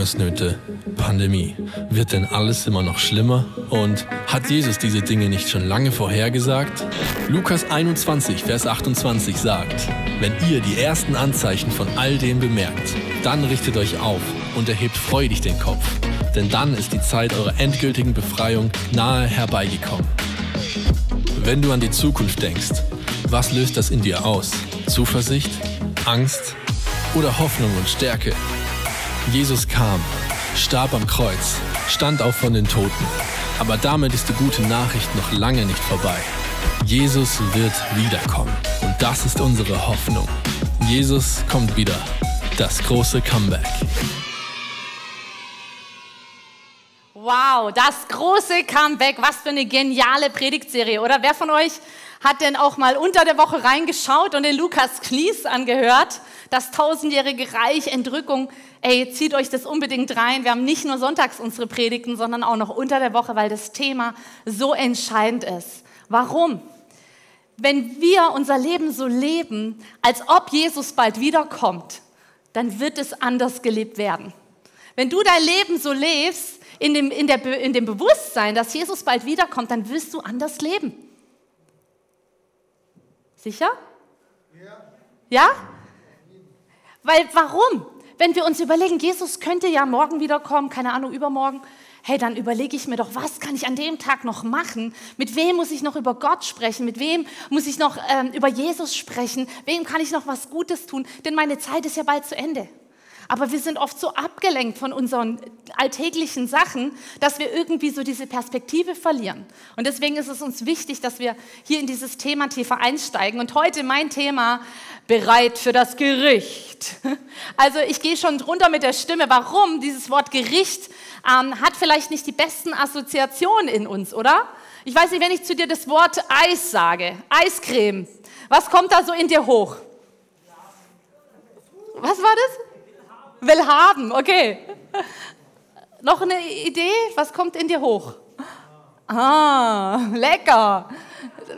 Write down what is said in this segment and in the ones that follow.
Hungersnöte, Pandemie. Wird denn alles immer noch schlimmer? Und hat Jesus diese Dinge nicht schon lange vorhergesagt? Lukas 21, Vers 28 sagt, wenn ihr die ersten Anzeichen von all dem bemerkt, dann richtet euch auf und erhebt freudig den Kopf, denn dann ist die Zeit eurer endgültigen Befreiung nahe herbeigekommen. Wenn du an die Zukunft denkst, was löst das in dir aus? Zuversicht? Angst? Oder Hoffnung und Stärke? Jesus kam, starb am Kreuz, stand auf von den Toten. Aber damit ist die gute Nachricht noch lange nicht vorbei. Jesus wird wiederkommen. Und das ist unsere Hoffnung. Jesus kommt wieder. Das große Comeback. Wow, das große Comeback. Was für eine geniale Predigtserie, oder? Wer von euch hat denn auch mal unter der Woche reingeschaut und den Lukas Knies angehört? Das tausendjährige Reich, Entrückung. Ey, zieht euch das unbedingt rein. Wir haben nicht nur sonntags unsere Predigten, sondern auch noch unter der Woche, weil das Thema so entscheidend ist. Warum? Wenn wir unser Leben so leben, als ob Jesus bald wiederkommt, dann wird es anders gelebt werden. Wenn du dein Leben so lebst, in dem, in, der, in dem Bewusstsein, dass Jesus bald wiederkommt, dann wirst du anders leben. Sicher? Ja. Ja? Weil warum? Wenn wir uns überlegen, Jesus könnte ja morgen wiederkommen, keine Ahnung, übermorgen, hey, dann überlege ich mir doch, was kann ich an dem Tag noch machen? Mit wem muss ich noch über Gott sprechen? Mit wem muss ich noch ähm, über Jesus sprechen? Wem kann ich noch was Gutes tun? Denn meine Zeit ist ja bald zu Ende. Aber wir sind oft so abgelenkt von unseren alltäglichen Sachen, dass wir irgendwie so diese Perspektive verlieren. Und deswegen ist es uns wichtig, dass wir hier in dieses Thema tiefer einsteigen. Und heute mein Thema, bereit für das Gericht. Also ich gehe schon drunter mit der Stimme. Warum? Dieses Wort Gericht ähm, hat vielleicht nicht die besten Assoziationen in uns, oder? Ich weiß nicht, wenn ich zu dir das Wort Eis sage, Eiscreme, was kommt da so in dir hoch? Was war das? Will haben, okay. Noch eine Idee? Was kommt in dir hoch? Ah, lecker.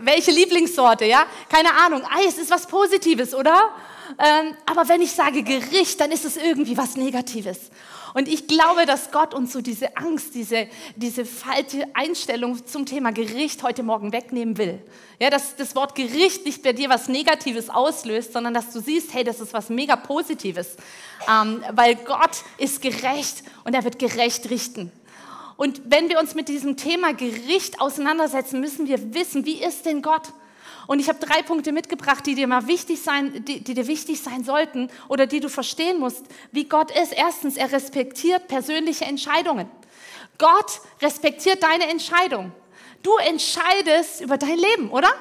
Welche Lieblingssorte, ja? Keine Ahnung. Eis ist was Positives, oder? Ähm, aber wenn ich sage Gericht, dann ist es irgendwie was Negatives. Und ich glaube, dass Gott uns so diese Angst, diese, diese falsche Einstellung zum Thema Gericht heute Morgen wegnehmen will. Ja, dass das Wort Gericht nicht bei dir was Negatives auslöst, sondern dass du siehst, hey, das ist was mega Positives. Ähm, weil Gott ist gerecht und er wird gerecht richten. Und wenn wir uns mit diesem Thema Gericht auseinandersetzen, müssen wir wissen, wie ist denn Gott? Und ich habe drei Punkte mitgebracht, die dir mal wichtig sein, die, die dir wichtig sein sollten oder die du verstehen musst, wie Gott ist. Erstens, er respektiert persönliche Entscheidungen. Gott respektiert deine Entscheidung. Du entscheidest über dein Leben, oder?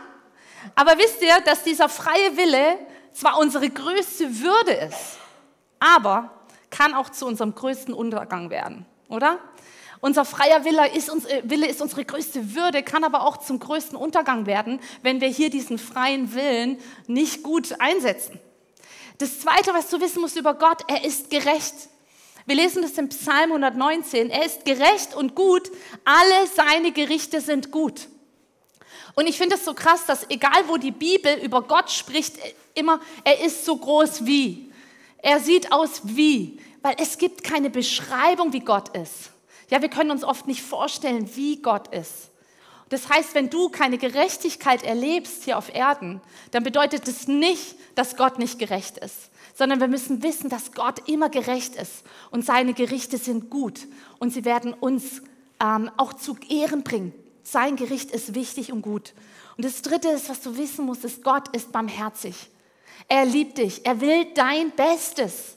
Aber wisst ihr, dass dieser freie Wille zwar unsere größte Würde ist, aber kann auch zu unserem größten Untergang werden, oder? Unser freier Wille ist, uns, äh, Wille ist unsere größte Würde, kann aber auch zum größten Untergang werden, wenn wir hier diesen freien Willen nicht gut einsetzen. Das Zweite, was du wissen musst über Gott, er ist gerecht. Wir lesen das im Psalm 119. Er ist gerecht und gut. Alle seine Gerichte sind gut. Und ich finde es so krass, dass egal wo die Bibel über Gott spricht, immer, er ist so groß wie. Er sieht aus wie. Weil es gibt keine Beschreibung, wie Gott ist. Ja, wir können uns oft nicht vorstellen, wie Gott ist. Das heißt, wenn du keine Gerechtigkeit erlebst hier auf Erden, dann bedeutet es das nicht, dass Gott nicht gerecht ist, sondern wir müssen wissen, dass Gott immer gerecht ist und seine Gerichte sind gut und sie werden uns ähm, auch zu Ehren bringen. Sein Gericht ist wichtig und gut. Und das Dritte ist, was du wissen musst, ist, Gott ist barmherzig. Er liebt dich. Er will dein Bestes.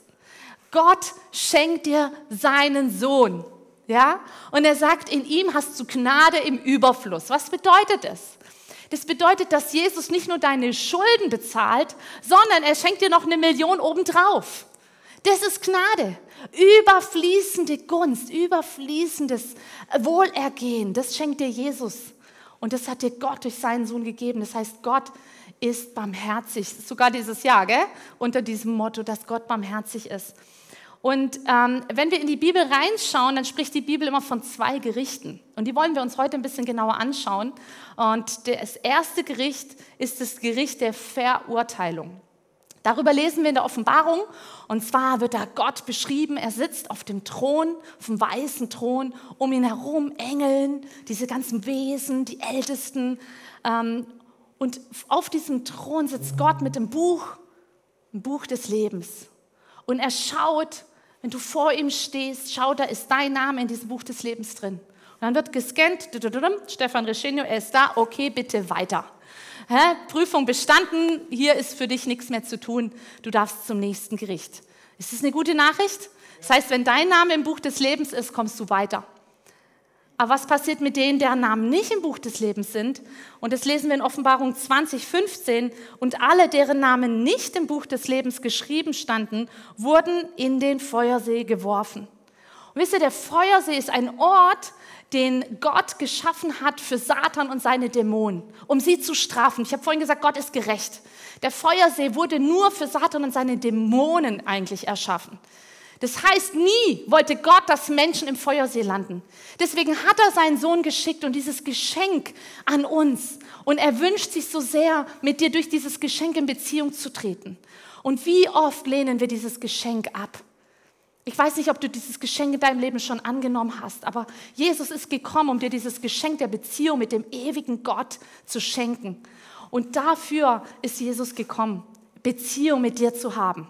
Gott schenkt dir seinen Sohn. Ja? Und er sagt, in ihm hast du Gnade im Überfluss. Was bedeutet das? Das bedeutet, dass Jesus nicht nur deine Schulden bezahlt, sondern er schenkt dir noch eine Million obendrauf. Das ist Gnade. Überfließende Gunst, überfließendes Wohlergehen, das schenkt dir Jesus. Und das hat dir Gott durch seinen Sohn gegeben. Das heißt, Gott ist barmherzig. Sogar dieses Jahr, gell? unter diesem Motto, dass Gott barmherzig ist. Und ähm, wenn wir in die Bibel reinschauen, dann spricht die Bibel immer von zwei Gerichten. Und die wollen wir uns heute ein bisschen genauer anschauen. Und das erste Gericht ist das Gericht der Verurteilung. Darüber lesen wir in der Offenbarung. Und zwar wird da Gott beschrieben. Er sitzt auf dem Thron, auf dem weißen Thron, um ihn herum Engeln, diese ganzen Wesen, die Ältesten. Ähm, und auf diesem Thron sitzt Gott mit dem Buch, dem Buch des Lebens. Und er schaut, wenn du vor ihm stehst, schau, da ist dein Name in diesem Buch des Lebens drin. Und dann wird gescannt, Stefan Reschenio, er ist da, okay, bitte weiter. Prüfung bestanden, hier ist für dich nichts mehr zu tun, du darfst zum nächsten Gericht. Ist das eine gute Nachricht? Das heißt, wenn dein Name im Buch des Lebens ist, kommst du weiter. Aber was passiert mit denen, deren Namen nicht im Buch des Lebens sind? Und das lesen wir in Offenbarung 2015. Und alle, deren Namen nicht im Buch des Lebens geschrieben standen, wurden in den Feuersee geworfen. Und wisst ihr, der Feuersee ist ein Ort, den Gott geschaffen hat für Satan und seine Dämonen, um sie zu strafen. Ich habe vorhin gesagt, Gott ist gerecht. Der Feuersee wurde nur für Satan und seine Dämonen eigentlich erschaffen. Das heißt, nie wollte Gott, dass Menschen im Feuersee landen. Deswegen hat er seinen Sohn geschickt und dieses Geschenk an uns. Und er wünscht sich so sehr, mit dir durch dieses Geschenk in Beziehung zu treten. Und wie oft lehnen wir dieses Geschenk ab? Ich weiß nicht, ob du dieses Geschenk in deinem Leben schon angenommen hast, aber Jesus ist gekommen, um dir dieses Geschenk der Beziehung mit dem ewigen Gott zu schenken. Und dafür ist Jesus gekommen, Beziehung mit dir zu haben.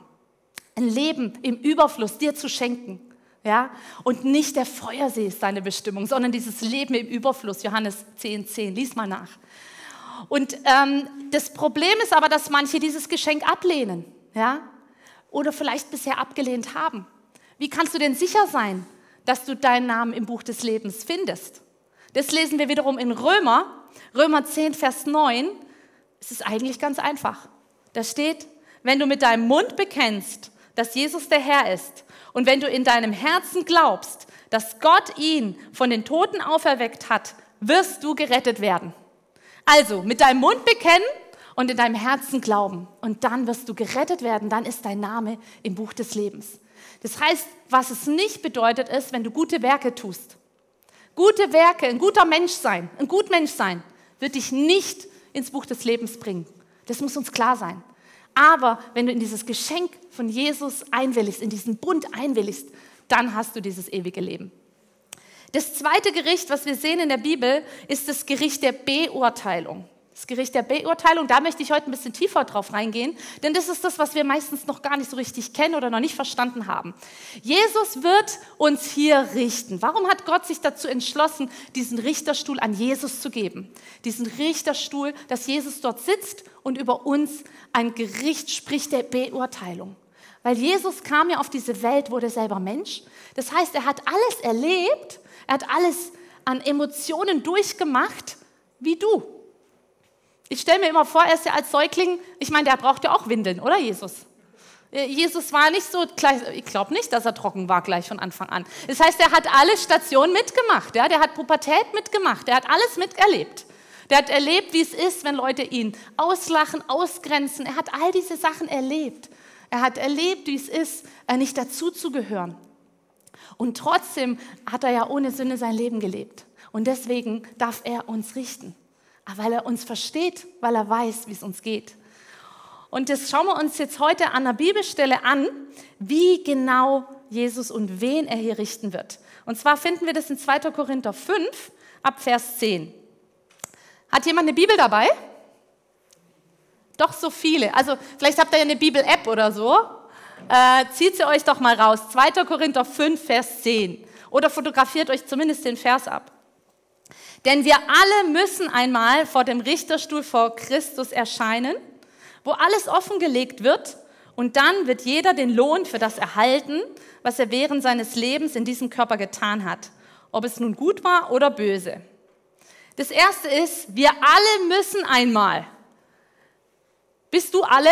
Ein Leben im Überfluss dir zu schenken. Ja? Und nicht der Feuersee ist deine Bestimmung, sondern dieses Leben im Überfluss. Johannes 10, 10. Lies mal nach. Und ähm, das Problem ist aber, dass manche dieses Geschenk ablehnen. Ja? Oder vielleicht bisher abgelehnt haben. Wie kannst du denn sicher sein, dass du deinen Namen im Buch des Lebens findest? Das lesen wir wiederum in Römer, Römer 10, Vers 9. Es ist eigentlich ganz einfach. Da steht, wenn du mit deinem Mund bekennst, dass Jesus der Herr ist und wenn du in deinem Herzen glaubst, dass Gott ihn von den Toten auferweckt hat, wirst du gerettet werden. Also mit deinem Mund bekennen und in deinem Herzen glauben und dann wirst du gerettet werden, dann ist dein Name im Buch des Lebens. Das heißt, was es nicht bedeutet, ist, wenn du gute Werke tust. Gute Werke, ein guter Mensch sein, ein gut Mensch sein, wird dich nicht ins Buch des Lebens bringen. Das muss uns klar sein. Aber wenn du in dieses Geschenk von Jesus einwilligst, in diesen Bund einwilligst, dann hast du dieses ewige Leben. Das zweite Gericht, was wir sehen in der Bibel, ist das Gericht der Beurteilung. Das Gericht der Beurteilung, da möchte ich heute ein bisschen tiefer drauf reingehen, denn das ist das, was wir meistens noch gar nicht so richtig kennen oder noch nicht verstanden haben. Jesus wird uns hier richten. Warum hat Gott sich dazu entschlossen, diesen Richterstuhl an Jesus zu geben? Diesen Richterstuhl, dass Jesus dort sitzt und über uns ein Gericht spricht der Beurteilung. Weil Jesus kam ja auf diese Welt, wurde selber Mensch. Das heißt, er hat alles erlebt, er hat alles an Emotionen durchgemacht, wie du ich stelle mir immer vor, er ist ja als Säugling, ich meine, der braucht ja auch Windeln, oder Jesus? Äh, Jesus war nicht so gleich, ich glaube nicht, dass er trocken war gleich von Anfang an. Das heißt, er hat alle Stationen mitgemacht, ja? der hat Pubertät mitgemacht, der hat alles miterlebt. Der hat erlebt, wie es ist, wenn Leute ihn auslachen, ausgrenzen. Er hat all diese Sachen erlebt. Er hat erlebt, wie es ist, äh, nicht dazuzugehören. Und trotzdem hat er ja ohne Sünde sein Leben gelebt. Und deswegen darf er uns richten weil er uns versteht, weil er weiß, wie es uns geht. Und das schauen wir uns jetzt heute an der Bibelstelle an, wie genau Jesus und wen er hier richten wird. Und zwar finden wir das in 2. Korinther 5 ab Vers 10. Hat jemand eine Bibel dabei? Doch so viele. Also vielleicht habt ihr ja eine Bibel-App oder so. Äh, zieht sie euch doch mal raus. 2. Korinther 5, Vers 10. Oder fotografiert euch zumindest den Vers ab. Denn wir alle müssen einmal vor dem Richterstuhl vor Christus erscheinen, wo alles offengelegt wird und dann wird jeder den Lohn für das erhalten, was er während seines Lebens in diesem Körper getan hat, ob es nun gut war oder böse. Das erste ist, wir alle müssen einmal. Bist du alle?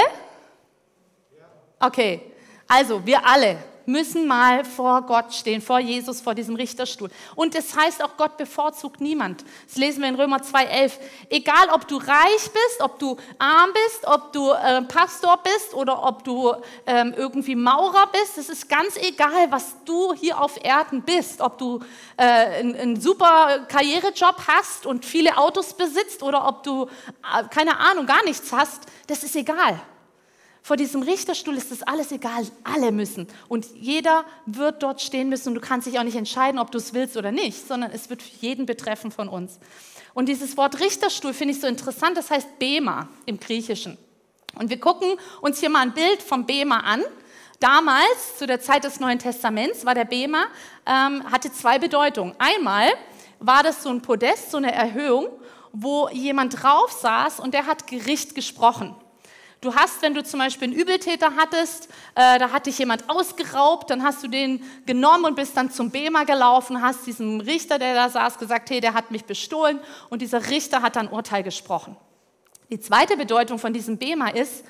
Okay, also wir alle müssen mal vor Gott stehen, vor Jesus, vor diesem Richterstuhl. Und das heißt auch, Gott bevorzugt niemand. Das lesen wir in Römer 2,11. Egal, ob du reich bist, ob du arm bist, ob du äh, Pastor bist oder ob du ähm, irgendwie Maurer bist, es ist ganz egal, was du hier auf Erden bist. Ob du äh, einen super Karrierejob hast und viele Autos besitzt oder ob du, äh, keine Ahnung, gar nichts hast, das ist egal. Vor diesem Richterstuhl ist das alles egal. Alle müssen. Und jeder wird dort stehen müssen. Und du kannst dich auch nicht entscheiden, ob du es willst oder nicht, sondern es wird jeden betreffen von uns. Und dieses Wort Richterstuhl finde ich so interessant. Das heißt Bema im Griechischen. Und wir gucken uns hier mal ein Bild vom Bema an. Damals, zu der Zeit des Neuen Testaments, war der Bema, ähm, hatte zwei Bedeutungen. Einmal war das so ein Podest, so eine Erhöhung, wo jemand drauf saß und der hat Gericht gesprochen. Du hast, wenn du zum Beispiel einen Übeltäter hattest, äh, da hat dich jemand ausgeraubt, dann hast du den genommen und bist dann zum Bema gelaufen, hast diesem Richter, der da saß, gesagt, hey, der hat mich bestohlen und dieser Richter hat dann Urteil gesprochen. Die zweite Bedeutung von diesem Bema ist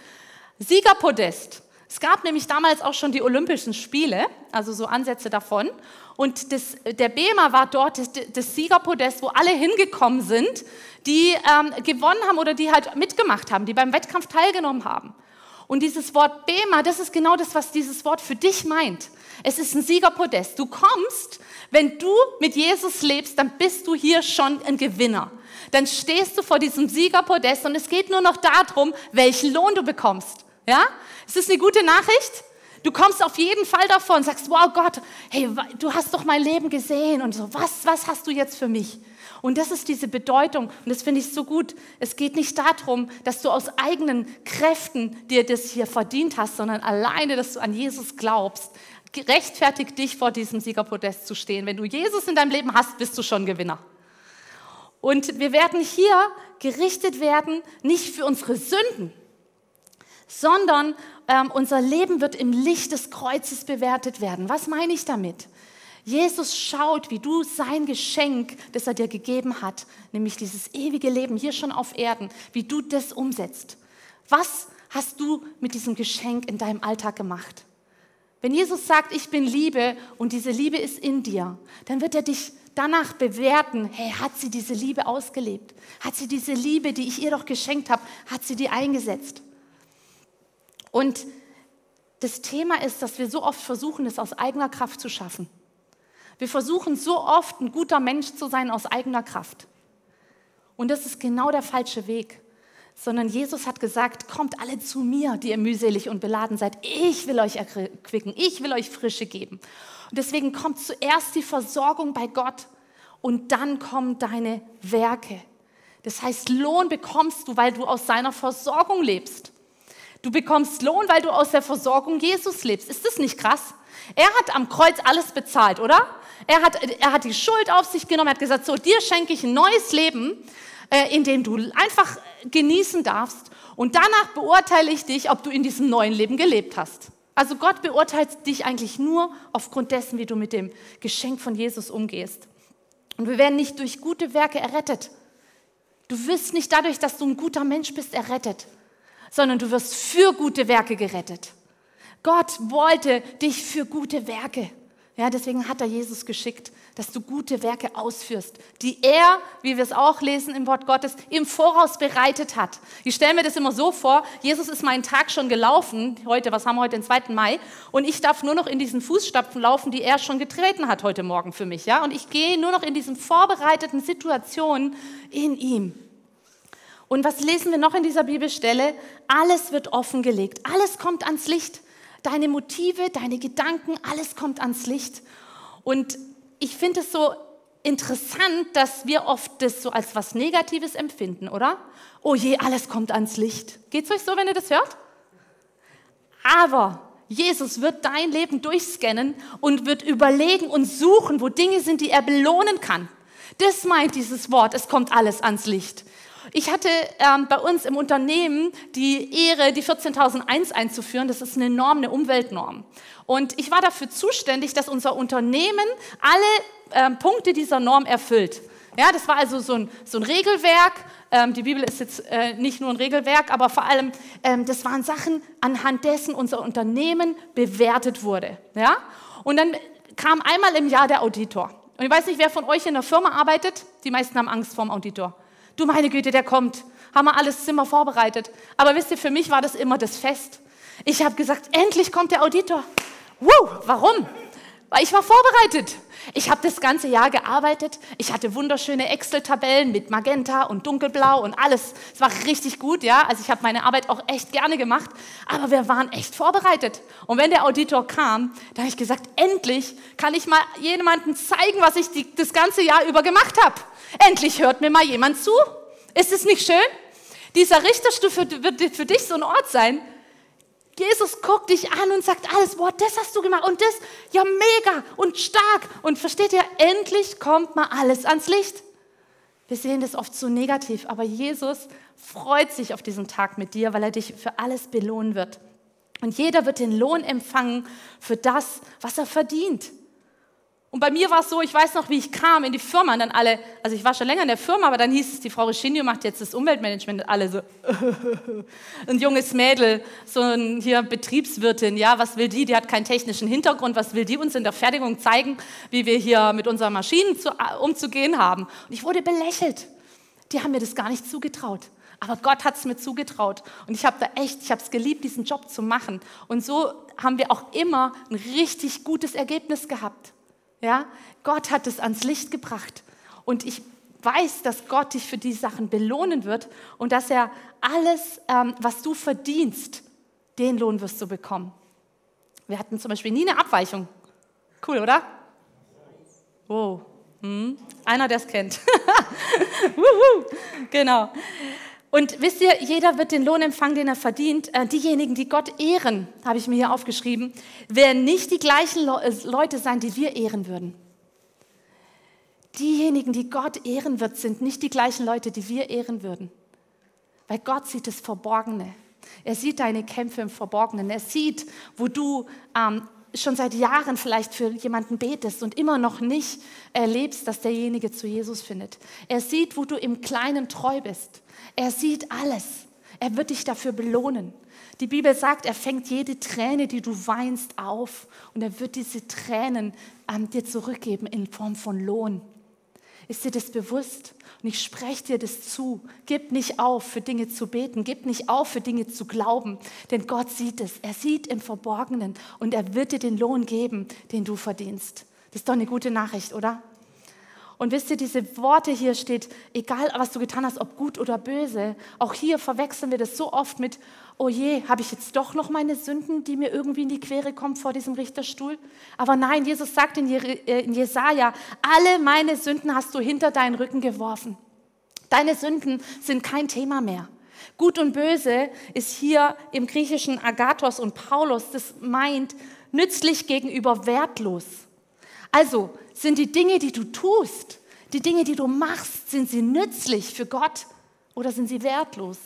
Siegerpodest. Es gab nämlich damals auch schon die Olympischen Spiele, also so Ansätze davon. Und das, der Bema war dort das, das, Siegerpodest, wo alle hingekommen sind, die ähm, gewonnen haben oder die halt mitgemacht haben, die beim Wettkampf teilgenommen haben. Und dieses Wort Bema, das ist genau das, was dieses Wort für dich meint. Es ist ein Siegerpodest. Du kommst, wenn du mit Jesus lebst, dann bist du hier schon ein Gewinner. Dann stehst du vor diesem Siegerpodest und es geht nur noch darum, welchen Lohn du bekommst. Ja? Ist das eine gute Nachricht? Du kommst auf jeden Fall davon und sagst, wow Gott, hey, du hast doch mein Leben gesehen und so, was, was hast du jetzt für mich? Und das ist diese Bedeutung und das finde ich so gut. Es geht nicht darum, dass du aus eigenen Kräften dir das hier verdient hast, sondern alleine, dass du an Jesus glaubst, rechtfertigt dich vor diesem Siegerpodest zu stehen. Wenn du Jesus in deinem Leben hast, bist du schon Gewinner. Und wir werden hier gerichtet werden, nicht für unsere Sünden, sondern ähm, unser Leben wird im Licht des Kreuzes bewertet werden. Was meine ich damit? Jesus schaut, wie du sein Geschenk, das er dir gegeben hat, nämlich dieses ewige Leben hier schon auf Erden, wie du das umsetzt. Was hast du mit diesem Geschenk in deinem Alltag gemacht? Wenn Jesus sagt, ich bin Liebe und diese Liebe ist in dir, dann wird er dich danach bewerten, hey, hat sie diese Liebe ausgelebt? Hat sie diese Liebe, die ich ihr doch geschenkt habe, hat sie die eingesetzt? Und das Thema ist, dass wir so oft versuchen, es aus eigener Kraft zu schaffen. Wir versuchen so oft, ein guter Mensch zu sein aus eigener Kraft. Und das ist genau der falsche Weg. Sondern Jesus hat gesagt, kommt alle zu mir, die ihr mühselig und beladen seid. Ich will euch erquicken, ich will euch Frische geben. Und deswegen kommt zuerst die Versorgung bei Gott und dann kommen deine Werke. Das heißt, Lohn bekommst du, weil du aus seiner Versorgung lebst. Du bekommst Lohn, weil du aus der Versorgung Jesus lebst. Ist das nicht krass? Er hat am Kreuz alles bezahlt, oder? Er hat, er hat die Schuld auf sich genommen, er hat gesagt, so, dir schenke ich ein neues Leben, äh, in dem du einfach genießen darfst. Und danach beurteile ich dich, ob du in diesem neuen Leben gelebt hast. Also Gott beurteilt dich eigentlich nur aufgrund dessen, wie du mit dem Geschenk von Jesus umgehst. Und wir werden nicht durch gute Werke errettet. Du wirst nicht dadurch, dass du ein guter Mensch bist, errettet, sondern du wirst für gute Werke gerettet. Gott wollte dich für gute Werke. Ja, deswegen hat er Jesus geschickt, dass du gute Werke ausführst, die er, wie wir es auch lesen im Wort Gottes, im Voraus bereitet hat. Ich stelle mir das immer so vor, Jesus ist meinen Tag schon gelaufen, heute, was haben wir heute, den 2. Mai, und ich darf nur noch in diesen Fußstapfen laufen, die er schon getreten hat heute Morgen für mich. Ja? Und ich gehe nur noch in diesen vorbereiteten Situationen in ihm. Und was lesen wir noch in dieser Bibelstelle? Alles wird offengelegt, alles kommt ans Licht. Deine Motive, deine Gedanken, alles kommt ans Licht. Und ich finde es so interessant, dass wir oft das so als was Negatives empfinden, oder? Oh je, alles kommt ans Licht. Geht es euch so, wenn ihr das hört? Aber Jesus wird dein Leben durchscannen und wird überlegen und suchen, wo Dinge sind, die er belohnen kann. Das meint dieses Wort, es kommt alles ans Licht. Ich hatte ähm, bei uns im Unternehmen die Ehre, die 14.001 einzuführen. Das ist eine Norm, eine Umweltnorm. Und ich war dafür zuständig, dass unser Unternehmen alle ähm, Punkte dieser Norm erfüllt. Ja, das war also so ein, so ein Regelwerk. Ähm, die Bibel ist jetzt äh, nicht nur ein Regelwerk, aber vor allem, ähm, das waren Sachen, anhand dessen unser Unternehmen bewertet wurde. Ja? Und dann kam einmal im Jahr der Auditor. Und ich weiß nicht, wer von euch in der Firma arbeitet. Die meisten haben Angst vor dem Auditor. Du meine Güte, der kommt. Haben wir alles Zimmer vorbereitet. Aber wisst ihr, für mich war das immer das Fest. Ich habe gesagt, endlich kommt der Auditor. Wow, warum? Weil ich war vorbereitet. Ich habe das ganze Jahr gearbeitet. Ich hatte wunderschöne Excel-Tabellen mit Magenta und Dunkelblau und alles. Es war richtig gut, ja. Also ich habe meine Arbeit auch echt gerne gemacht. Aber wir waren echt vorbereitet. Und wenn der Auditor kam, da habe ich gesagt, endlich kann ich mal jemandem zeigen, was ich die, das ganze Jahr über gemacht habe. Endlich hört mir mal jemand zu. Ist es nicht schön? Dieser Richterstuhl wird für dich so ein Ort sein, Jesus guckt dich an und sagt alles, boah, das hast du gemacht und das, ja mega und stark. Und versteht ihr, endlich kommt mal alles ans Licht. Wir sehen das oft so negativ, aber Jesus freut sich auf diesen Tag mit dir, weil er dich für alles belohnen wird. Und jeder wird den Lohn empfangen für das, was er verdient. Und bei mir war es so, ich weiß noch, wie ich kam in die Firma und dann alle, also ich war schon länger in der Firma, aber dann hieß es, die Frau Reschinio macht jetzt das Umweltmanagement und alle so, ein junges Mädel, so ein hier Betriebswirtin, ja, was will die? Die hat keinen technischen Hintergrund, was will die uns in der Fertigung zeigen, wie wir hier mit unseren Maschinen zu, umzugehen haben? Und ich wurde belächelt. Die haben mir das gar nicht zugetraut. Aber Gott hat es mir zugetraut. Und ich habe da echt, ich habe es geliebt, diesen Job zu machen. Und so haben wir auch immer ein richtig gutes Ergebnis gehabt. Ja, Gott hat es ans Licht gebracht. Und ich weiß, dass Gott dich für die Sachen belohnen wird und dass er alles, ähm, was du verdienst, den Lohn wirst du bekommen. Wir hatten zum Beispiel nie eine Abweichung. Cool, oder? Oh, hm. einer, der es kennt. genau. Und wisst ihr, jeder wird den Lohn empfangen, den er verdient. Äh, diejenigen, die Gott ehren, habe ich mir hier aufgeschrieben, werden nicht die gleichen äh, Leute sein, die wir ehren würden. Diejenigen, die Gott ehren wird, sind nicht die gleichen Leute, die wir ehren würden. Weil Gott sieht das Verborgene. Er sieht deine Kämpfe im Verborgenen. Er sieht, wo du ähm, schon seit Jahren vielleicht für jemanden betest und immer noch nicht erlebst, dass derjenige zu Jesus findet. Er sieht, wo du im Kleinen treu bist. Er sieht alles. Er wird dich dafür belohnen. Die Bibel sagt, er fängt jede Träne, die du weinst, auf und er wird diese Tränen an dir zurückgeben in Form von Lohn. Ist dir das bewusst? Und ich spreche dir das zu. Gib nicht auf, für Dinge zu beten. Gib nicht auf, für Dinge zu glauben. Denn Gott sieht es. Er sieht im Verborgenen und er wird dir den Lohn geben, den du verdienst. Das ist doch eine gute Nachricht, oder? Und wisst ihr, diese Worte hier steht, egal was du getan hast, ob gut oder böse, auch hier verwechseln wir das so oft mit, oh je, habe ich jetzt doch noch meine Sünden, die mir irgendwie in die Quere kommen vor diesem Richterstuhl? Aber nein, Jesus sagt in, äh, Jesaja, alle meine Sünden hast du hinter deinen Rücken geworfen. Deine Sünden sind kein Thema mehr. Gut und böse ist hier im griechischen Agathos und Paulus, das meint nützlich gegenüber wertlos. Also sind die Dinge, die du tust, die Dinge, die du machst, sind sie nützlich für Gott oder sind sie wertlos?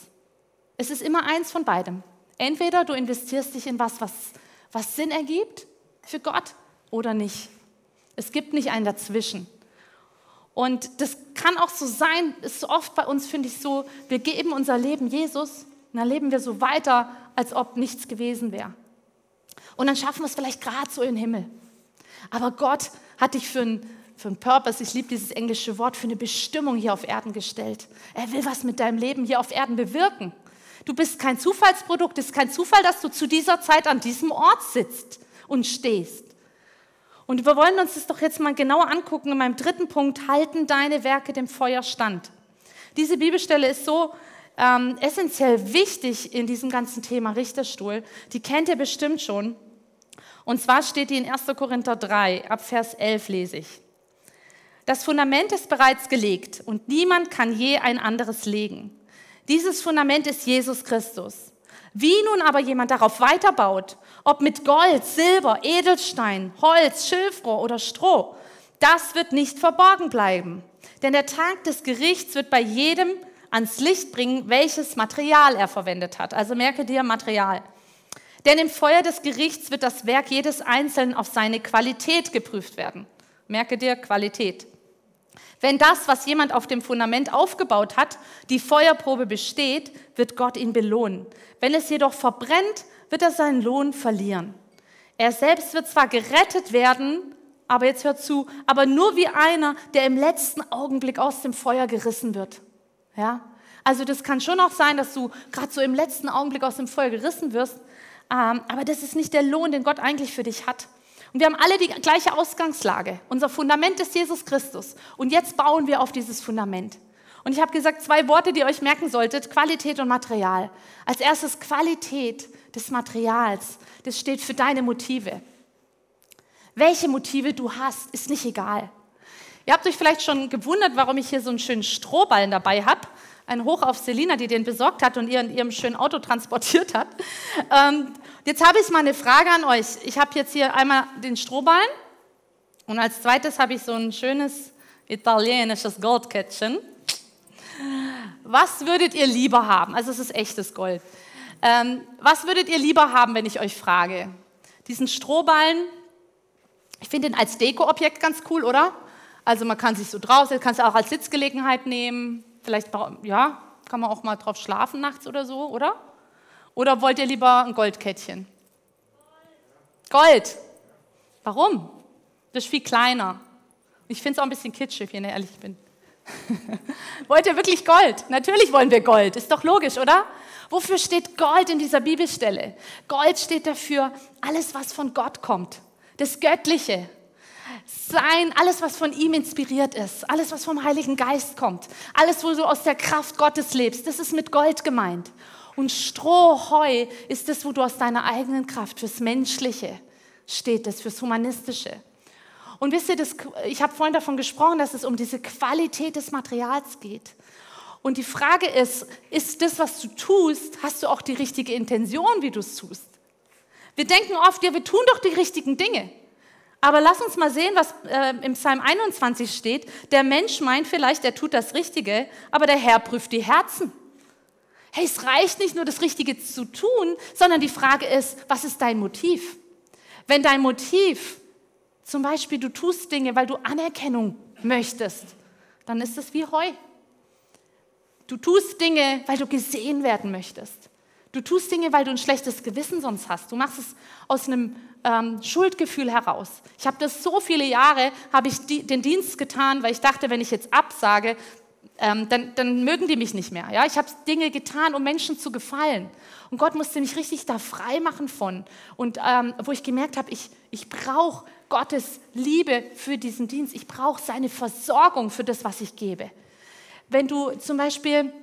Es ist immer eins von beidem. Entweder du investierst dich in was, was, was Sinn ergibt für Gott oder nicht. Es gibt nicht einen dazwischen. Und das kann auch so sein, ist so oft bei uns, finde ich so, wir geben unser Leben Jesus und dann leben wir so weiter, als ob nichts gewesen wäre. Und dann schaffen wir es vielleicht gerade so in den Himmel. Aber Gott hat dich für einen für Purpose, ich liebe dieses englische Wort, für eine Bestimmung hier auf Erden gestellt. Er will was mit deinem Leben hier auf Erden bewirken. Du bist kein Zufallsprodukt. Es ist kein Zufall, dass du zu dieser Zeit an diesem Ort sitzt und stehst. Und wir wollen uns das doch jetzt mal genauer angucken. In meinem dritten Punkt, halten deine Werke dem Feuer stand. Diese Bibelstelle ist so ähm, essentiell wichtig in diesem ganzen Thema Richterstuhl. Die kennt ihr bestimmt schon. Und zwar steht die in 1. Korinther 3, ab Vers 11 lese ich. Das Fundament ist bereits gelegt und niemand kann je ein anderes legen. Dieses Fundament ist Jesus Christus. Wie nun aber jemand darauf weiterbaut, ob mit Gold, Silber, Edelstein, Holz, Schilfrohr oder Stroh, das wird nicht verborgen bleiben. Denn der Tag des Gerichts wird bei jedem ans Licht bringen, welches Material er verwendet hat. Also merke dir Material. Denn im Feuer des Gerichts wird das Werk jedes Einzelnen auf seine Qualität geprüft werden. Merke dir Qualität. Wenn das, was jemand auf dem Fundament aufgebaut hat, die Feuerprobe besteht, wird Gott ihn belohnen. Wenn es jedoch verbrennt, wird er seinen Lohn verlieren. Er selbst wird zwar gerettet werden, aber jetzt hört zu, aber nur wie einer, der im letzten Augenblick aus dem Feuer gerissen wird. Ja? Also das kann schon auch sein, dass du gerade so im letzten Augenblick aus dem Feuer gerissen wirst, aber das ist nicht der Lohn, den Gott eigentlich für dich hat. Und wir haben alle die gleiche Ausgangslage. Unser Fundament ist Jesus Christus. Und jetzt bauen wir auf dieses Fundament. Und ich habe gesagt, zwei Worte, die ihr euch merken solltet, Qualität und Material. Als erstes Qualität des Materials. Das steht für deine Motive. Welche Motive du hast, ist nicht egal. Ihr habt euch vielleicht schon gewundert, warum ich hier so einen schönen Strohballen dabei habe. Ein Hoch auf Selina, die den besorgt hat und ihr in ihrem schönen Auto transportiert hat. Ähm, jetzt habe ich mal eine Frage an euch. Ich habe jetzt hier einmal den Strohballen und als zweites habe ich so ein schönes italienisches Goldkettchen. Was würdet ihr lieber haben? Also es ist echtes Gold. Ähm, was würdet ihr lieber haben, wenn ich euch frage? Diesen Strohballen ich finde ihn als Dekoobjekt ganz cool, oder? Also man kann sich so draußen, kannst du auch als Sitzgelegenheit nehmen. Vielleicht, ja, kann man auch mal drauf schlafen nachts oder so, oder? Oder wollt ihr lieber ein Goldkettchen? Gold. Warum? Das ist viel kleiner. Ich finde es auch ein bisschen kitschig, wenn ich ehrlich bin. wollt ihr wirklich Gold? Natürlich wollen wir Gold. Ist doch logisch, oder? Wofür steht Gold in dieser Bibelstelle? Gold steht dafür, alles, was von Gott kommt das Göttliche, sein, alles, was von ihm inspiriert ist, alles, was vom Heiligen Geist kommt, alles, wo du aus der Kraft Gottes lebst, das ist mit Gold gemeint. Und Stroh, Heu ist das, wo du aus deiner eigenen Kraft fürs Menschliche steht, das fürs Humanistische. Und wisst ihr, das, ich habe vorhin davon gesprochen, dass es um diese Qualität des Materials geht. Und die Frage ist, ist das, was du tust, hast du auch die richtige Intention, wie du es tust? Wir denken oft, ja, wir tun doch die richtigen Dinge. Aber lass uns mal sehen, was äh, im Psalm 21 steht. Der Mensch meint vielleicht, er tut das Richtige, aber der Herr prüft die Herzen. Hey, es reicht nicht nur, das Richtige zu tun, sondern die Frage ist, was ist dein Motiv? Wenn dein Motiv, zum Beispiel, du tust Dinge, weil du Anerkennung möchtest, dann ist es wie Heu. Du tust Dinge, weil du gesehen werden möchtest. Du tust Dinge, weil du ein schlechtes Gewissen sonst hast. Du machst es aus einem ähm, Schuldgefühl heraus. Ich habe das so viele Jahre, habe ich die, den Dienst getan, weil ich dachte, wenn ich jetzt absage, ähm, dann, dann, mögen die mich nicht mehr. Ja? Ich habe Dinge getan, um Menschen zu gefallen. Und Gott musste mich richtig da frei machen von. Und ähm, wo ich gemerkt habe, ich, ich brauche Gottes Liebe für diesen Dienst. Ich brauche seine Versorgung für das, was ich gebe. Wenn du zum Beispiel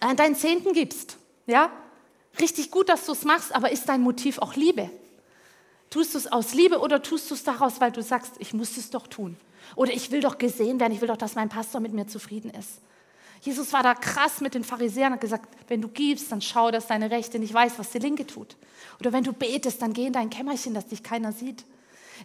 äh, deinen Zehnten gibst, ja, richtig gut, dass du es machst, aber ist dein Motiv auch Liebe? Tust du es aus Liebe oder tust du es daraus, weil du sagst, ich muss es doch tun? Oder ich will doch gesehen werden, ich will doch, dass mein Pastor mit mir zufrieden ist. Jesus war da krass mit den Pharisäern und hat gesagt, wenn du gibst, dann schau, dass deine Rechte nicht weiß, was die Linke tut. Oder wenn du betest, dann geh in dein Kämmerchen, dass dich keiner sieht.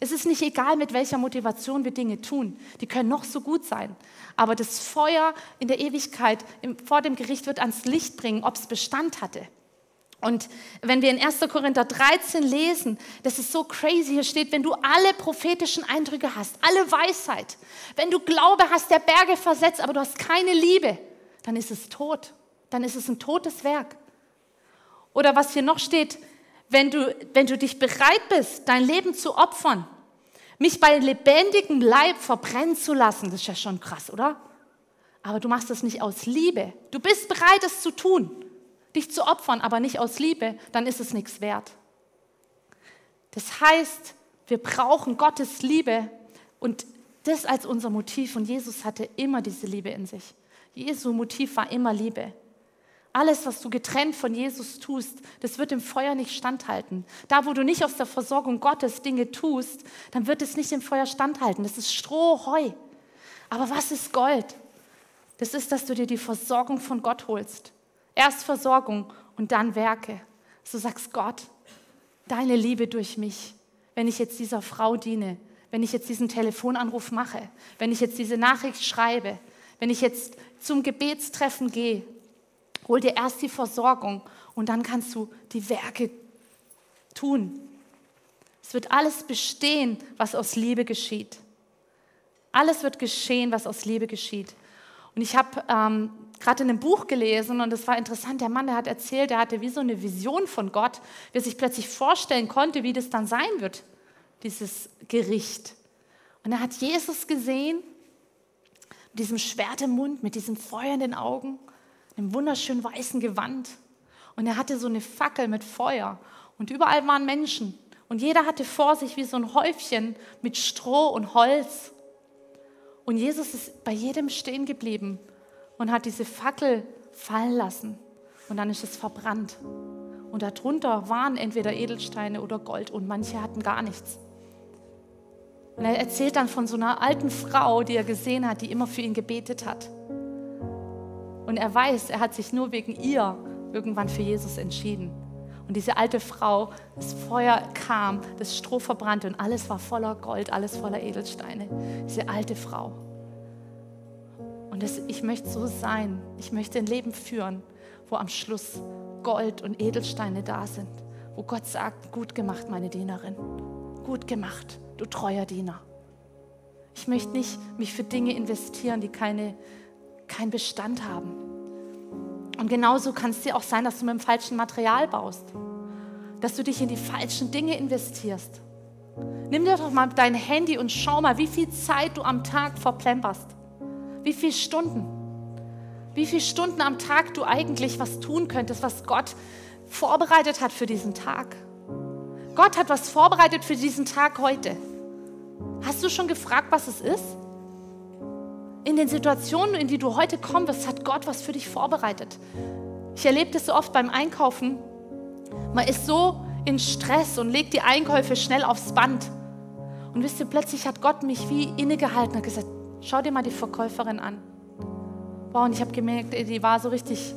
Es ist nicht egal, mit welcher Motivation wir Dinge tun. Die können noch so gut sein. Aber das Feuer in der Ewigkeit vor dem Gericht wird ans Licht bringen, ob es Bestand hatte. Und wenn wir in 1. Korinther 13 lesen, das ist so crazy, hier steht, wenn du alle prophetischen Eindrücke hast, alle Weisheit, wenn du Glaube hast, der Berge versetzt, aber du hast keine Liebe, dann ist es tot. Dann ist es ein totes Werk. Oder was hier noch steht, wenn du, wenn du dich bereit bist, dein Leben zu opfern, mich bei lebendigem Leib verbrennen zu lassen, das ist ja schon krass, oder? Aber du machst das nicht aus Liebe. Du bist bereit, es zu tun dich zu opfern, aber nicht aus Liebe, dann ist es nichts wert. Das heißt, wir brauchen Gottes Liebe und das als unser Motiv. Und Jesus hatte immer diese Liebe in sich. Jesu Motiv war immer Liebe. Alles, was du getrennt von Jesus tust, das wird im Feuer nicht standhalten. Da, wo du nicht aus der Versorgung Gottes Dinge tust, dann wird es nicht im Feuer standhalten. Das ist Stroh, Heu. Aber was ist Gold? Das ist, dass du dir die Versorgung von Gott holst. Erst Versorgung und dann Werke. Du sagst, Gott, deine Liebe durch mich, wenn ich jetzt dieser Frau diene, wenn ich jetzt diesen Telefonanruf mache, wenn ich jetzt diese Nachricht schreibe, wenn ich jetzt zum Gebetstreffen gehe, hol dir erst die Versorgung und dann kannst du die Werke tun. Es wird alles bestehen, was aus Liebe geschieht. Alles wird geschehen, was aus Liebe geschieht. Und ich habe ähm, gerade in einem Buch gelesen und es war interessant, der Mann, der hat erzählt, er hatte wie so eine Vision von Gott, wie er sich plötzlich vorstellen konnte, wie das dann sein wird, dieses Gericht. Und er hat Jesus gesehen, mit diesem Schwert im Mund, mit diesem Feuer in den Augen, einem wunderschönen weißen Gewand. Und er hatte so eine Fackel mit Feuer und überall waren Menschen. Und jeder hatte vor sich wie so ein Häufchen mit Stroh und Holz. Und Jesus ist bei jedem stehen geblieben und hat diese Fackel fallen lassen. Und dann ist es verbrannt. Und darunter waren entweder Edelsteine oder Gold und manche hatten gar nichts. Und er erzählt dann von so einer alten Frau, die er gesehen hat, die immer für ihn gebetet hat. Und er weiß, er hat sich nur wegen ihr irgendwann für Jesus entschieden. Und diese alte Frau, das Feuer kam, das Stroh verbrannte und alles war voller Gold, alles voller Edelsteine. Diese alte Frau. Und das, ich möchte so sein. Ich möchte ein Leben führen, wo am Schluss Gold und Edelsteine da sind. Wo Gott sagt, gut gemacht, meine Dienerin. Gut gemacht, du treuer Diener. Ich möchte nicht mich für Dinge investieren, die keine, keinen Bestand haben. Und genauso kann es dir auch sein, dass du mit dem falschen Material baust. Dass du dich in die falschen Dinge investierst. Nimm dir doch mal dein Handy und schau mal, wie viel Zeit du am Tag verplemperst. Wie viele Stunden. Wie viele Stunden am Tag du eigentlich was tun könntest, was Gott vorbereitet hat für diesen Tag. Gott hat was vorbereitet für diesen Tag heute. Hast du schon gefragt, was es ist? in den Situationen, in die du heute kommst, hat Gott was für dich vorbereitet. Ich erlebe das so oft beim Einkaufen. Man ist so in Stress und legt die Einkäufe schnell aufs Band. Und wisst ihr, plötzlich hat Gott mich wie innegehalten und gesagt, schau dir mal die Verkäuferin an. Wow, und ich habe gemerkt, die war so richtig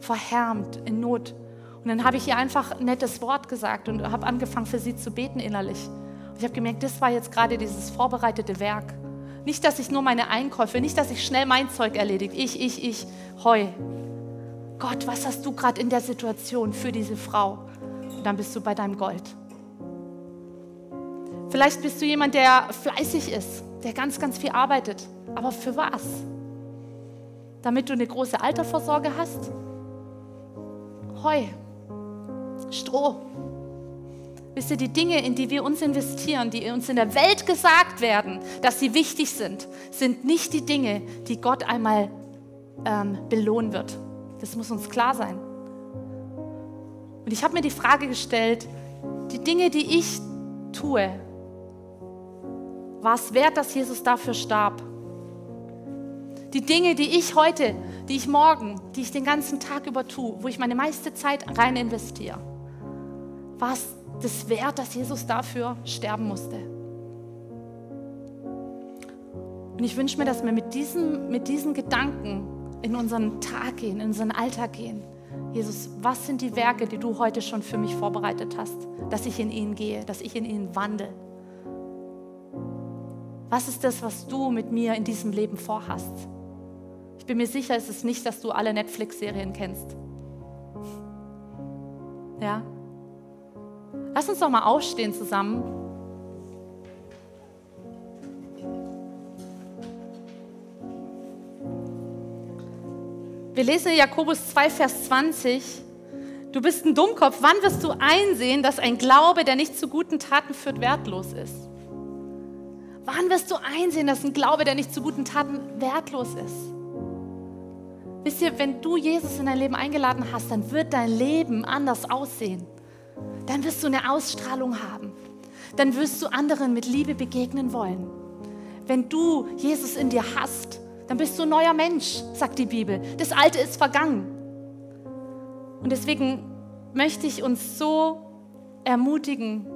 verhärmt, in Not. Und dann habe ich ihr einfach ein nettes Wort gesagt und habe angefangen für sie zu beten innerlich. Und ich habe gemerkt, das war jetzt gerade dieses vorbereitete Werk. Nicht, dass ich nur meine Einkäufe, nicht, dass ich schnell mein Zeug erledigt. Ich, ich, ich, heu. Gott, was hast du gerade in der Situation für diese Frau? Und dann bist du bei deinem Gold. Vielleicht bist du jemand, der fleißig ist, der ganz, ganz viel arbeitet. Aber für was? Damit du eine große Altervorsorge hast? Heu, Stroh, Wisst ihr, die Dinge, in die wir uns investieren, die uns in der Welt gesagt werden, dass sie wichtig sind, sind nicht die Dinge, die Gott einmal ähm, belohnen wird. Das muss uns klar sein. Und ich habe mir die Frage gestellt, die Dinge, die ich tue, war es wert, dass Jesus dafür starb? Die Dinge, die ich heute, die ich morgen, die ich den ganzen Tag über tue, wo ich meine meiste Zeit rein investiere, war es das wert, dass Jesus dafür sterben musste. Und ich wünsche mir, dass wir mit diesen, mit diesen Gedanken in unseren Tag gehen, in unseren Alltag gehen. Jesus, was sind die Werke, die du heute schon für mich vorbereitet hast, dass ich in ihnen gehe, dass ich in ihnen wandle? Was ist das, was du mit mir in diesem Leben vorhast? Ich bin mir sicher, es ist nicht, dass du alle Netflix-Serien kennst. Ja? Lass uns doch mal aufstehen zusammen. Wir lesen in Jakobus 2, Vers 20. Du bist ein Dummkopf. Wann wirst du einsehen, dass ein Glaube, der nicht zu guten Taten führt, wertlos ist? Wann wirst du einsehen, dass ein Glaube, der nicht zu guten Taten wertlos ist? Wisst ihr, wenn du Jesus in dein Leben eingeladen hast, dann wird dein Leben anders aussehen dann wirst du eine Ausstrahlung haben. Dann wirst du anderen mit Liebe begegnen wollen. Wenn du Jesus in dir hast, dann bist du ein neuer Mensch, sagt die Bibel. Das Alte ist vergangen. Und deswegen möchte ich uns so ermutigen,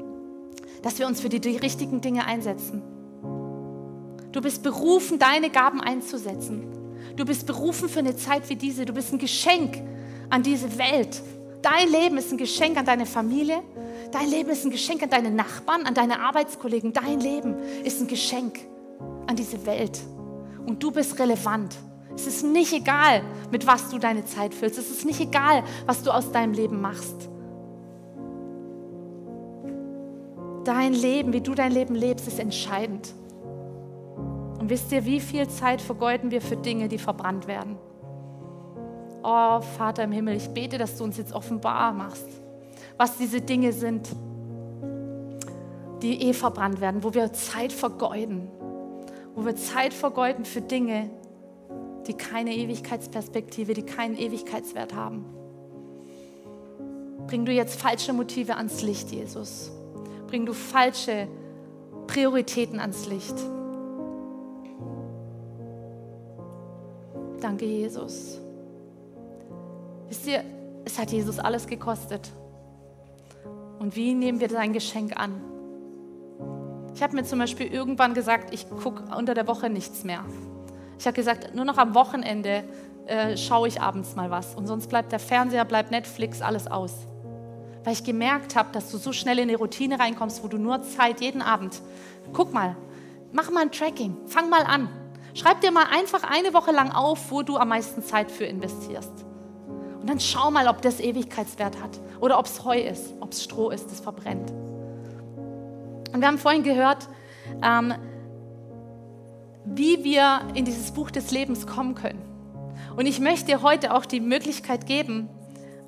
dass wir uns für die, die richtigen Dinge einsetzen. Du bist berufen, deine Gaben einzusetzen. Du bist berufen für eine Zeit wie diese. Du bist ein Geschenk an diese Welt. Dein Leben ist ein Geschenk an deine Familie. Dein Leben ist ein Geschenk an deine Nachbarn, an deine Arbeitskollegen. Dein Leben ist ein Geschenk an diese Welt. Und du bist relevant. Es ist nicht egal, mit was du deine Zeit füllst. Es ist nicht egal, was du aus deinem Leben machst. Dein Leben, wie du dein Leben lebst, ist entscheidend. Und wisst ihr, wie viel Zeit vergeuden wir für Dinge, die verbrannt werden? oh Vater im Himmel, ich bete, dass du uns jetzt offenbar machst, was diese Dinge sind, die eh verbrannt werden, wo wir Zeit vergeuden, wo wir Zeit vergeuden für Dinge, die keine Ewigkeitsperspektive, die keinen Ewigkeitswert haben. Bring du jetzt falsche Motive ans Licht, Jesus. bring du falsche Prioritäten ans Licht. Danke, Jesus. Wisst ihr, es hat Jesus alles gekostet. Und wie nehmen wir sein Geschenk an? Ich habe mir zum Beispiel irgendwann gesagt, ich gucke unter der Woche nichts mehr. Ich habe gesagt, nur noch am Wochenende äh, schaue ich abends mal was. Und sonst bleibt der Fernseher, bleibt Netflix, alles aus. Weil ich gemerkt habe, dass du so schnell in eine Routine reinkommst, wo du nur Zeit jeden Abend, guck mal, mach mal ein Tracking, fang mal an. Schreib dir mal einfach eine Woche lang auf, wo du am meisten Zeit für investierst. Und dann schau mal, ob das Ewigkeitswert hat oder ob es Heu ist, ob es Stroh ist, das verbrennt. Und wir haben vorhin gehört, ähm, wie wir in dieses Buch des Lebens kommen können. Und ich möchte dir heute auch die Möglichkeit geben,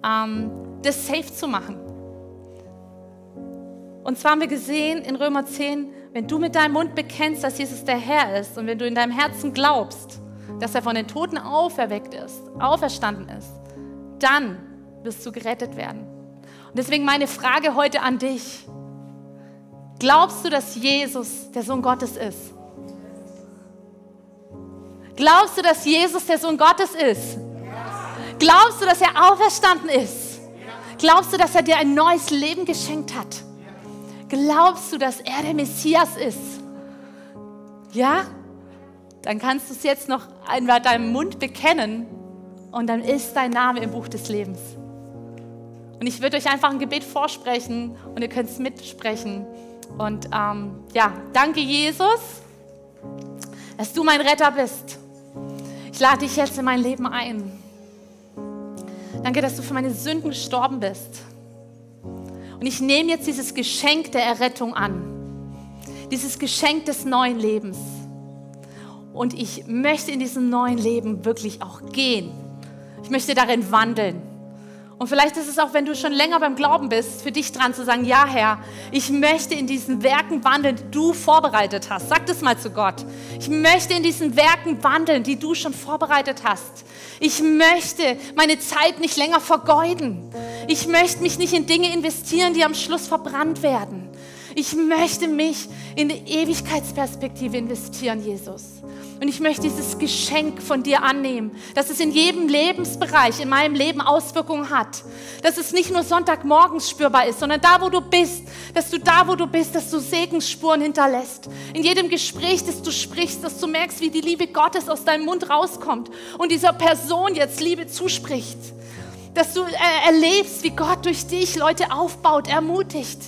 ähm, das safe zu machen. Und zwar haben wir gesehen in Römer 10, wenn du mit deinem Mund bekennst, dass Jesus der Herr ist und wenn du in deinem Herzen glaubst, dass er von den Toten auferweckt ist, auferstanden ist, dann wirst du gerettet werden. Und deswegen meine Frage heute an dich. Glaubst du, dass Jesus der Sohn Gottes ist? Glaubst du, dass Jesus der Sohn Gottes ist? Glaubst du, dass er auferstanden ist? Glaubst du, dass er dir ein neues Leben geschenkt hat? Glaubst du, dass er der Messias ist? Ja? Dann kannst du es jetzt noch einmal deinem Mund bekennen und dann ist dein Name im Buch des Lebens. Und ich würde euch einfach ein Gebet vorsprechen und ihr könnt es mitsprechen. Und ähm, ja, danke Jesus, dass du mein Retter bist. Ich lade dich jetzt in mein Leben ein. Danke, dass du für meine Sünden gestorben bist. Und ich nehme jetzt dieses Geschenk der Errettung an. Dieses Geschenk des neuen Lebens. Und ich möchte in diesem neuen Leben wirklich auch gehen. Ich möchte darin wandeln. Und vielleicht ist es auch, wenn du schon länger beim Glauben bist, für dich dran zu sagen, ja Herr, ich möchte in diesen Werken wandeln, die du vorbereitet hast. Sag das mal zu Gott. Ich möchte in diesen Werken wandeln, die du schon vorbereitet hast. Ich möchte meine Zeit nicht länger vergeuden. Ich möchte mich nicht in Dinge investieren, die am Schluss verbrannt werden. Ich möchte mich in die Ewigkeitsperspektive investieren, Jesus. Und ich möchte dieses Geschenk von dir annehmen, dass es in jedem Lebensbereich in meinem Leben Auswirkungen hat. Dass es nicht nur Sonntagmorgens spürbar ist, sondern da, wo du bist, dass du da, wo du bist, dass du Segensspuren hinterlässt. In jedem Gespräch, das du sprichst, dass du merkst, wie die Liebe Gottes aus deinem Mund rauskommt und dieser Person jetzt Liebe zuspricht. Dass du äh, erlebst, wie Gott durch dich Leute aufbaut, ermutigt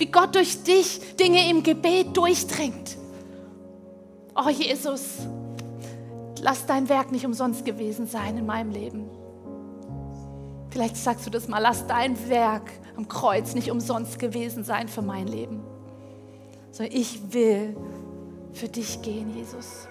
wie Gott durch dich Dinge im Gebet durchdringt. Oh Jesus, lass dein Werk nicht umsonst gewesen sein in meinem Leben. Vielleicht sagst du das mal, lass dein Werk am Kreuz nicht umsonst gewesen sein für mein Leben. So ich will für dich gehen, Jesus.